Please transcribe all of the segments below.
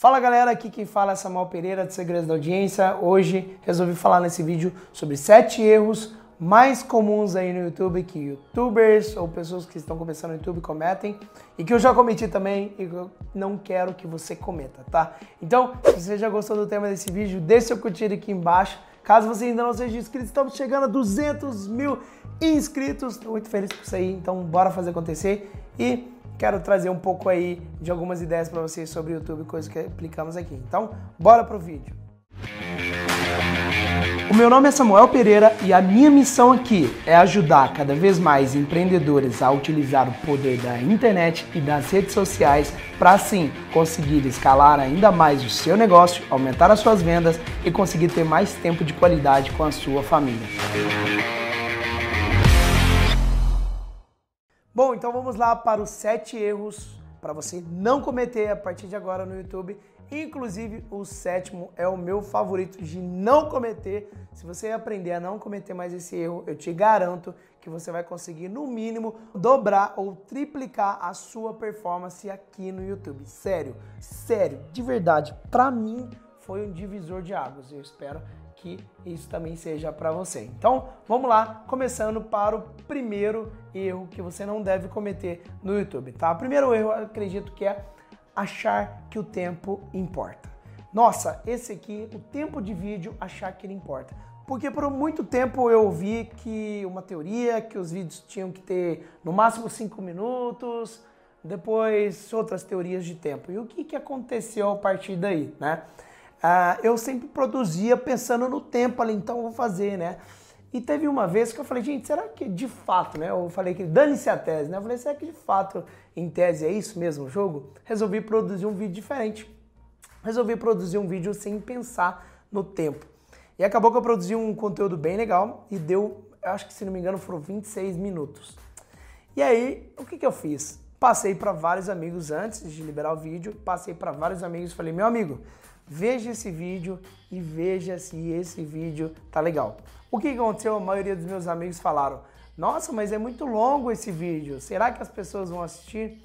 Fala galera, aqui quem fala é Samuel Pereira de Segredos da Audiência. Hoje resolvi falar nesse vídeo sobre 7 erros mais comuns aí no YouTube que youtubers ou pessoas que estão começando no YouTube cometem e que eu já cometi também e eu não quero que você cometa, tá? Então, se você já gostou do tema desse vídeo, deixe seu curtir aqui embaixo. Caso você ainda não seja inscrito, estamos chegando a 200 mil inscritos. Estou muito feliz com isso aí, então bora fazer acontecer e quero trazer um pouco aí de algumas ideias para vocês sobre o YouTube, coisas que aplicamos aqui. Então, bora pro vídeo. O meu nome é Samuel Pereira e a minha missão aqui é ajudar cada vez mais empreendedores a utilizar o poder da internet e das redes sociais para assim conseguir escalar ainda mais o seu negócio, aumentar as suas vendas e conseguir ter mais tempo de qualidade com a sua família. Bom, então vamos lá para os sete erros para você não cometer a partir de agora no YouTube. Inclusive, o sétimo é o meu favorito de não cometer. Se você aprender a não cometer mais esse erro, eu te garanto que você vai conseguir, no mínimo, dobrar ou triplicar a sua performance aqui no YouTube. Sério, sério, de verdade, para mim foi um divisor de águas. Eu espero que isso também seja para você. Então, vamos lá, começando para o primeiro erro que você não deve cometer no YouTube, tá? O primeiro erro, eu acredito que é achar que o tempo importa. Nossa, esse aqui, o tempo de vídeo, achar que ele importa. Porque por muito tempo eu ouvi que uma teoria que os vídeos tinham que ter no máximo 5 minutos, depois outras teorias de tempo. E o que, que aconteceu a partir daí, né? Ah, eu sempre produzia pensando no tempo ali, então eu vou fazer, né? E teve uma vez que eu falei, gente, será que de fato, né? Eu falei que dane-se a tese, né? Eu falei, será que de fato, em tese, é isso mesmo o jogo? Resolvi produzir um vídeo diferente. Resolvi produzir um vídeo sem pensar no tempo. E acabou que eu produzi um conteúdo bem legal e deu, acho que se não me engano, foram 26 minutos. E aí, o que, que eu fiz? Passei para vários amigos antes de liberar o vídeo, passei para vários amigos e falei, meu amigo, veja esse vídeo e veja se esse vídeo tá legal. O que aconteceu? A maioria dos meus amigos falaram: Nossa, mas é muito longo esse vídeo, será que as pessoas vão assistir?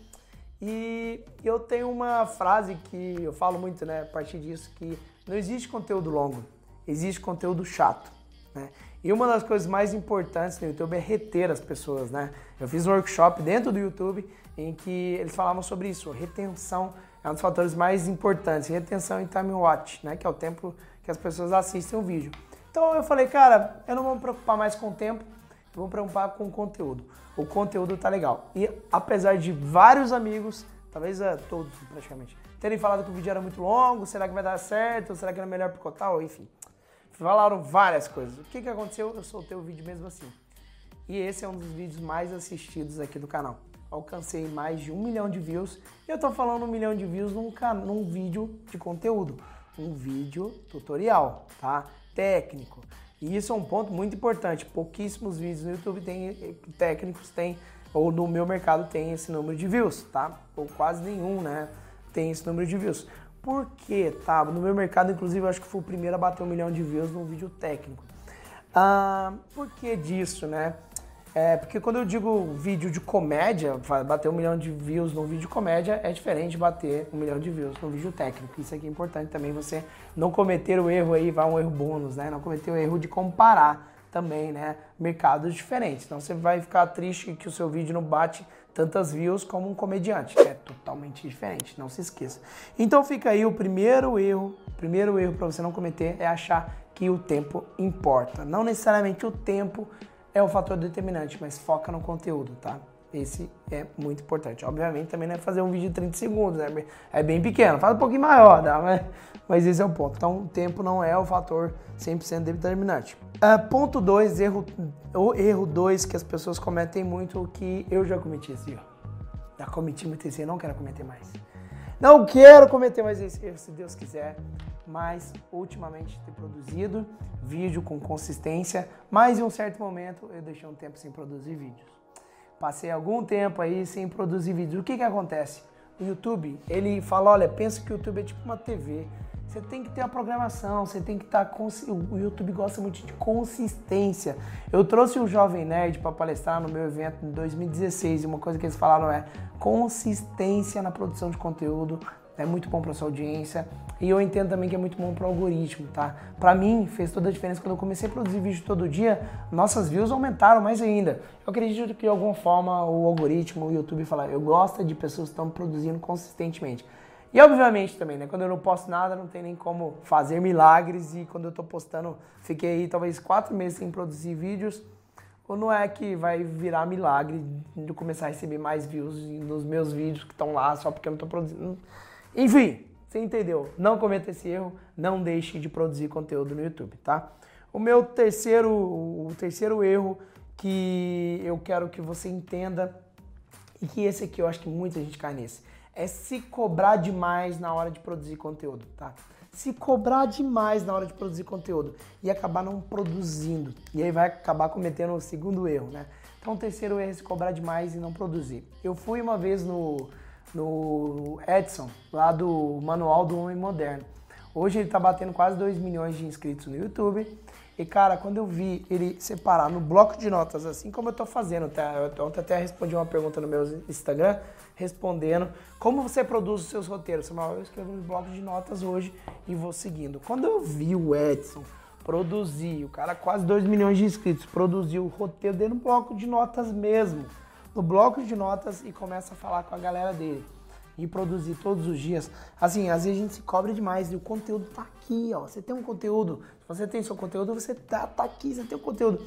E eu tenho uma frase que eu falo muito, né, a partir disso, que não existe conteúdo longo, existe conteúdo chato. Né? E uma das coisas mais importantes no YouTube é reter as pessoas, né? Eu fiz um workshop dentro do YouTube em que eles falavam sobre isso, retenção é um dos fatores mais importantes, retenção e time watch, né, que é o tempo que as pessoas assistem o vídeo. Então eu falei, cara, eu não vou me preocupar mais com o tempo, eu vou me preocupar com o conteúdo. O conteúdo tá legal. E apesar de vários amigos, talvez uh, todos praticamente, terem falado que o vídeo era muito longo, será que vai dar certo, será que era melhor picotar, ou enfim. Falaram várias coisas. O que, que aconteceu? Eu soltei o vídeo mesmo assim. E esse é um dos vídeos mais assistidos aqui do canal alcancei mais de um milhão de views. E eu tô falando um milhão de views num, num vídeo de conteúdo, um vídeo tutorial, tá? Técnico. E isso é um ponto muito importante. Pouquíssimos vídeos no YouTube tem eh, técnicos tem ou no meu mercado tem esse número de views, tá? Ou quase nenhum, né? Tem esse número de views. Por quê? Tá? No meu mercado, inclusive, eu acho que fui o primeiro a bater um milhão de views num vídeo técnico. Ah, por que disso, né? É, porque quando eu digo vídeo de comédia, bater um milhão de views no vídeo de comédia é diferente de bater um milhão de views no vídeo técnico. Isso aqui é importante também você não cometer o erro aí, vai um erro bônus, né? Não cometer o erro de comparar também, né? Mercados diferentes. Então você vai ficar triste que o seu vídeo não bate tantas views como um comediante. É totalmente diferente, não se esqueça. Então fica aí o primeiro erro, primeiro erro para você não cometer é achar que o tempo importa. Não necessariamente o tempo é o fator determinante, mas foca no conteúdo, tá? Esse é muito importante. Obviamente também não é fazer um vídeo de 30 segundos, né? É bem pequeno, faz um pouquinho maior, tá? mas, mas esse é o ponto. Então o tempo não é o fator 100% determinante. Uh, ponto 2, erro 2 o erro dois que as pessoas cometem muito, que eu já cometi esse erro. Já cometi muito esse erro, não quero cometer mais. Não quero cometer mais esse erro, se Deus quiser mas ultimamente ter produzido vídeo com consistência, mas em um certo momento eu deixei um tempo sem produzir vídeos. Passei algum tempo aí sem produzir vídeos. O que que acontece? O YouTube, ele fala, olha, pensa que o YouTube é tipo uma TV. Você tem que ter a programação, você tem que estar tá o YouTube gosta muito de consistência. Eu trouxe o Jovem Nerd para palestrar no meu evento em 2016 e uma coisa que eles falaram é consistência na produção de conteúdo é muito bom para sua audiência e eu entendo também que é muito bom para o algoritmo, tá? Para mim fez toda a diferença quando eu comecei a produzir vídeo todo dia, nossas views aumentaram mais ainda. Eu acredito que de alguma forma o algoritmo, o YouTube fala, eu gosto de pessoas que estão produzindo consistentemente. E obviamente também, né? Quando eu não posto nada, não tem nem como fazer milagres e quando eu tô postando, fiquei aí talvez quatro meses sem produzir vídeos ou não é que vai virar milagre de começar a receber mais views nos meus vídeos que estão lá só porque eu não estou produzindo? Enfim, você entendeu? Não cometa esse erro, não deixe de produzir conteúdo no YouTube, tá? O meu terceiro, o terceiro erro que eu quero que você entenda e que esse aqui eu acho que muita gente cai nesse, é se cobrar demais na hora de produzir conteúdo, tá? se cobrar demais na hora de produzir conteúdo e acabar não produzindo. E aí vai acabar cometendo o segundo erro, né? Então o terceiro erro é se cobrar demais e não produzir. Eu fui uma vez no, no Edson, lá do Manual do Homem Moderno. Hoje ele tá batendo quase 2 milhões de inscritos no YouTube. E cara, quando eu vi ele separar no bloco de notas, assim como eu tô fazendo, tá? eu ontem até respondi uma pergunta no meu Instagram, respondendo como você produz os seus roteiros. Eu escrevo um bloco de notas hoje e vou seguindo. Quando eu vi o Edson produzir, o cara quase 2 milhões de inscritos, produziu o roteiro dele no bloco de notas mesmo. No bloco de notas e começa a falar com a galera dele. E produzir todos os dias. Assim, às vezes a gente se cobra demais e o conteúdo tá aqui, ó. Você tem um conteúdo, você tem seu conteúdo, você tá, tá aqui, você tem o um conteúdo.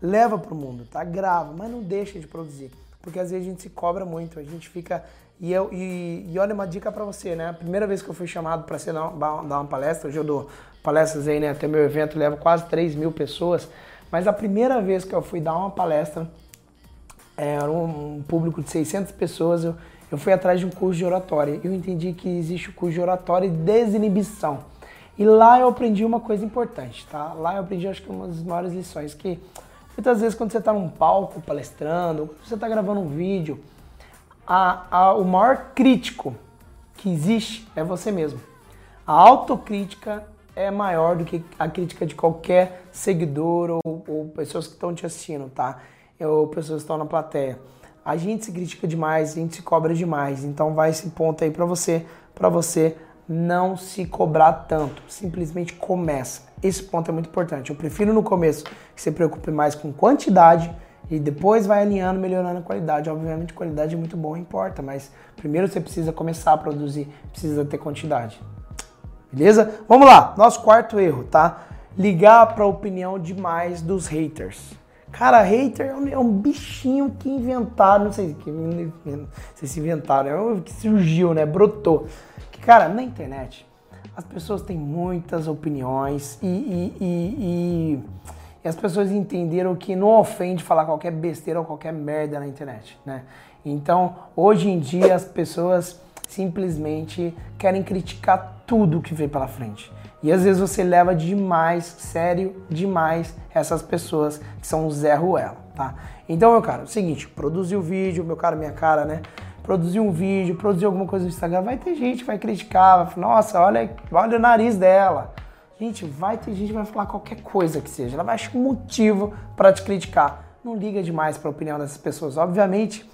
Leva pro mundo, tá? Grava, mas não deixa de produzir porque às vezes a gente se cobra muito, a gente fica. E, eu, e, e olha uma dica para você, né? A primeira vez que eu fui chamado para dar, dar uma palestra, hoje eu dou palestras aí, né? Até meu evento leva quase 3 mil pessoas, mas a primeira vez que eu fui dar uma palestra, era um público de 600 pessoas, eu, eu fui atrás de um curso de oratória. Eu entendi que existe o curso de oratória e desinibição. E lá eu aprendi uma coisa importante, tá? Lá eu aprendi, acho que uma das maiores lições, que Muitas vezes quando você está num palco palestrando, você está gravando um vídeo, a, a, o maior crítico que existe é você mesmo. A autocrítica é maior do que a crítica de qualquer seguidor ou, ou pessoas que estão te assistindo, tá? Ou pessoas que estão na plateia. A gente se critica demais, a gente se cobra demais. Então vai esse ponto aí para você, para você não se cobrar tanto. Simplesmente começa. Esse ponto é muito importante. Eu prefiro no começo que você preocupe mais com quantidade e depois vai alinhando, melhorando a qualidade. Obviamente, qualidade é muito bom, importa, mas primeiro você precisa começar a produzir, precisa ter quantidade. Beleza? Vamos lá, nosso quarto erro, tá? Ligar para a opinião demais dos haters. Cara, hater é um, é um, bichinho que inventaram, não sei, que, não sei se inventaram, é que surgiu, né? Brotou. Que, cara, na internet, as pessoas têm muitas opiniões e, e, e, e, as pessoas entenderam que não ofende falar qualquer besteira ou qualquer merda na internet, né? Então, hoje em dia, as pessoas simplesmente querem criticar tudo que vem pela frente. E às vezes você leva demais, sério, demais essas pessoas que são o Zé Ruela, tá? Então, meu cara, é o seguinte, produzir o vídeo, meu cara, minha cara, né? produzir um vídeo, produzir alguma coisa no Instagram, vai ter gente vai criticar, vai falar, nossa, olha, olha o nariz dela. Gente, vai ter gente que vai falar qualquer coisa que seja, ela vai achar um motivo para te criticar. Não liga demais para a opinião dessas pessoas. Obviamente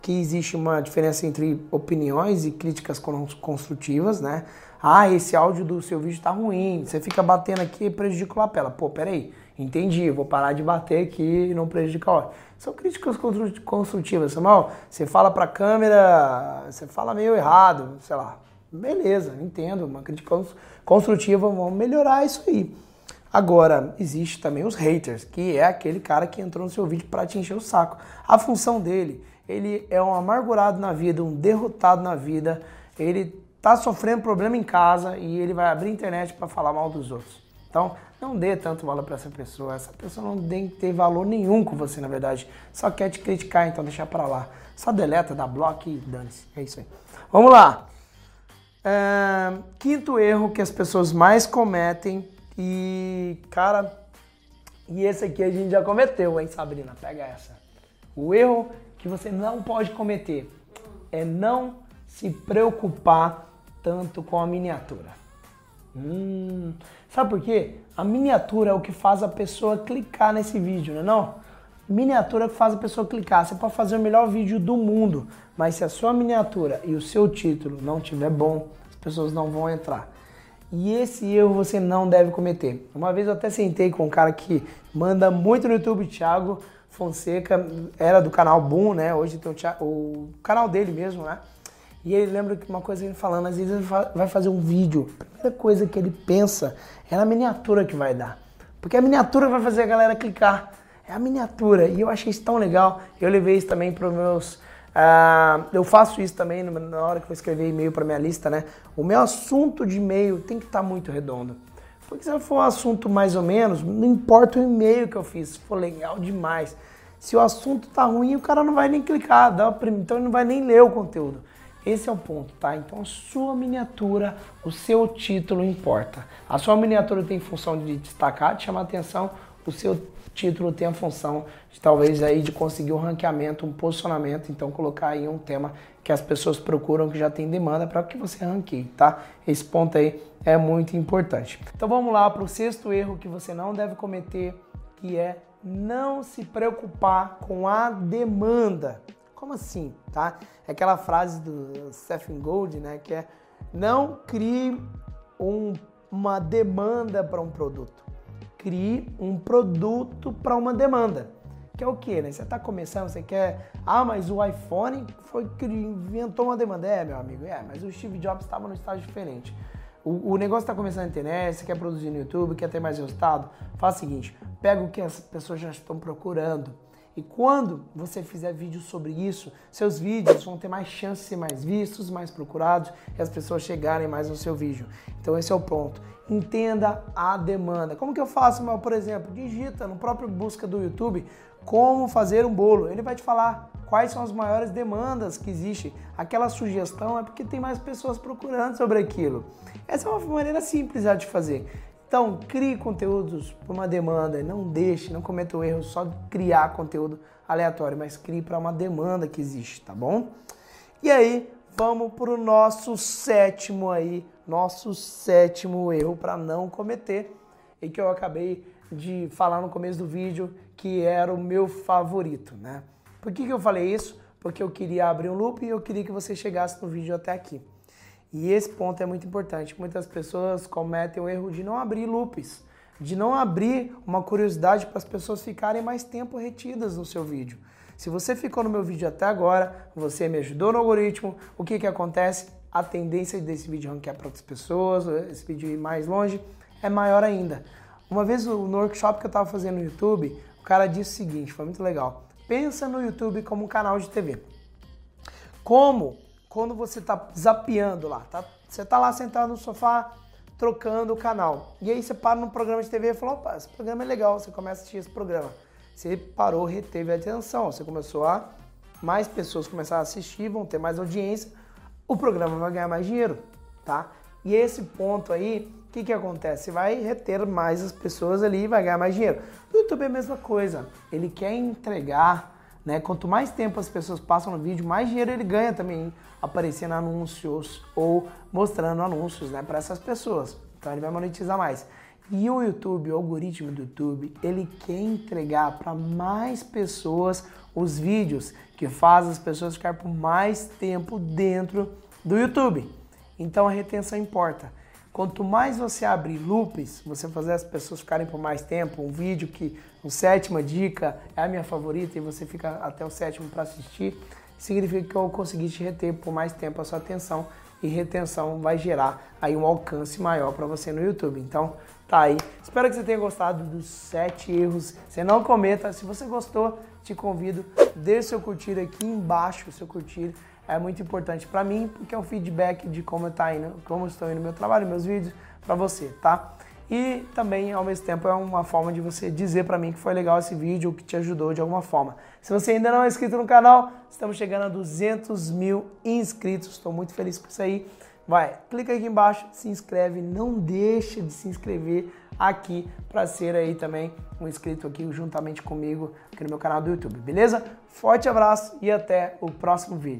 que existe uma diferença entre opiniões e críticas construtivas, né? Ah, esse áudio do seu vídeo tá ruim, você fica batendo aqui e prejudica o lapela. Pô, peraí, entendi, vou parar de bater aqui e não prejudicar o. São críticas construtivas, Samuel. Você fala para a câmera, você fala meio errado, sei lá. Beleza, entendo. Uma crítica construtiva, vamos melhorar isso aí. Agora, existe também os haters, que é aquele cara que entrou no seu vídeo para te encher o saco. A função dele, ele é um amargurado na vida, um derrotado na vida, ele tá sofrendo problema em casa e ele vai abrir internet para falar mal dos outros. Então, não dê tanto valor para essa pessoa. Essa pessoa não tem que ter valor nenhum com você, na verdade. Só quer te criticar, então deixa para lá. Só deleta, dá bloco e dane-se. É isso aí. Vamos lá. É, quinto erro que as pessoas mais cometem e, cara, e esse aqui a gente já cometeu, hein, Sabrina? Pega essa. O erro que você não pode cometer é não se preocupar tanto com a miniatura. Hum, sabe por quê? A miniatura é o que faz a pessoa clicar nesse vídeo, não é não? Miniatura é que faz a pessoa clicar. Você pode fazer o melhor vídeo do mundo, mas se a sua miniatura e o seu título não tiver bom, pessoas não vão entrar. E esse erro você não deve cometer. Uma vez eu até sentei com um cara que manda muito no YouTube, Thiago Fonseca, era do canal Boom, né? Hoje tem o, o canal dele mesmo, né? E ele lembra que uma coisa ele falando, às vezes ele vai fazer um vídeo, a primeira coisa que ele pensa é na miniatura que vai dar. Porque a miniatura vai fazer a galera clicar. É a miniatura. E eu achei isso tão legal. Eu levei isso também para os meus. Uh, eu faço isso também na hora que eu escrever e-mail para minha lista, né? O meu assunto de e-mail tem que estar tá muito redondo. Porque se for um assunto mais ou menos, não importa o e-mail que eu fiz, se for legal demais. Se o assunto tá ruim, o cara não vai nem clicar, dá, então ele não vai nem ler o conteúdo. Esse é o ponto, tá? Então a sua miniatura, o seu título importa. A sua miniatura tem função de destacar, de chamar atenção, o seu título tem a função de talvez aí de conseguir um ranqueamento, um posicionamento, então colocar aí um tema que as pessoas procuram, que já tem demanda para que você ranqueie, tá? Esse ponto aí é muito importante. Então vamos lá para o sexto erro que você não deve cometer, que é não se preocupar com a demanda. Como assim, tá? É aquela frase do Stephen Gold, né, que é não crie um, uma demanda para um produto. Crie um produto para uma demanda. Que é o que, né? Você está começando, você quer. Ah, mas o iPhone foi que inventou uma demanda. É, meu amigo, é, mas o Steve Jobs estava no estágio diferente. O, o negócio está começando na internet, você quer produzir no YouTube, quer ter mais resultado. Faz o seguinte: pega o que as pessoas já estão procurando e quando você fizer vídeos sobre isso, seus vídeos vão ter mais chance de ser mais vistos, mais procurados e as pessoas chegarem mais no seu vídeo. Então esse é o ponto. Entenda a demanda. Como que eu faço, por exemplo, digita no próprio busca do YouTube como fazer um bolo. Ele vai te falar quais são as maiores demandas que existem. Aquela sugestão é porque tem mais pessoas procurando sobre aquilo. Essa é uma maneira simples de fazer. Então, crie conteúdos por uma demanda, não deixe, não cometa o erro só de criar conteúdo aleatório, mas crie para uma demanda que existe, tá bom? E aí, vamos para o nosso sétimo aí, nosso sétimo erro para não cometer e que eu acabei de falar no começo do vídeo que era o meu favorito, né? Por que, que eu falei isso? Porque eu queria abrir um loop e eu queria que você chegasse no vídeo até aqui. E esse ponto é muito importante. Muitas pessoas cometem o erro de não abrir loops, de não abrir uma curiosidade para as pessoas ficarem mais tempo retidas no seu vídeo. Se você ficou no meu vídeo até agora, você me ajudou no algoritmo, o que, que acontece? A tendência desse vídeo ranquear para outras pessoas, esse vídeo ir mais longe, é maior ainda. Uma vez no workshop que eu estava fazendo no YouTube, cara disse o seguinte, foi muito legal. Pensa no YouTube como um canal de TV. Como quando você está zapeando lá, tá? Você está lá sentado no sofá, trocando o canal. E aí você para no programa de TV e fala, opa, esse programa é legal, você começa a assistir esse programa. Você parou, reteve a atenção, você começou a... Mais pessoas começaram a assistir, vão ter mais audiência, o programa vai ganhar mais dinheiro, tá? E esse ponto aí, o que, que acontece? Você vai reter mais as pessoas ali e vai ganhar mais dinheiro. YouTube é a mesma coisa, ele quer entregar né? Quanto mais tempo as pessoas passam no vídeo, mais dinheiro ele ganha também aparecendo anúncios ou mostrando anúncios né, para essas pessoas. Então ele vai monetizar mais. E o YouTube, o algoritmo do YouTube, ele quer entregar para mais pessoas os vídeos que fazem as pessoas ficar por mais tempo dentro do YouTube. Então a retenção importa. Quanto mais você abrir loops, você fazer as pessoas ficarem por mais tempo, um vídeo que o sétima dica é a minha favorita e você fica até o sétimo para assistir, significa que eu consegui te reter por mais tempo a sua atenção e retenção vai gerar aí um alcance maior para você no YouTube. Então, tá aí. Espero que você tenha gostado dos sete erros. Você não cometa. Se você gostou, te convido, deixe seu curtir aqui embaixo, seu curtir é muito importante para mim, porque é um feedback de como tá indo, como indo meu trabalho, meus vídeos para você, tá? E também, ao mesmo tempo, é uma forma de você dizer para mim que foi legal esse vídeo, que te ajudou de alguma forma. Se você ainda não é inscrito no canal, estamos chegando a 200 mil inscritos. Estou muito feliz com isso aí. Vai, clica aqui embaixo, se inscreve, não deixa de se inscrever aqui para ser aí também um inscrito aqui juntamente comigo aqui no meu canal do YouTube, beleza? Forte abraço e até o próximo vídeo.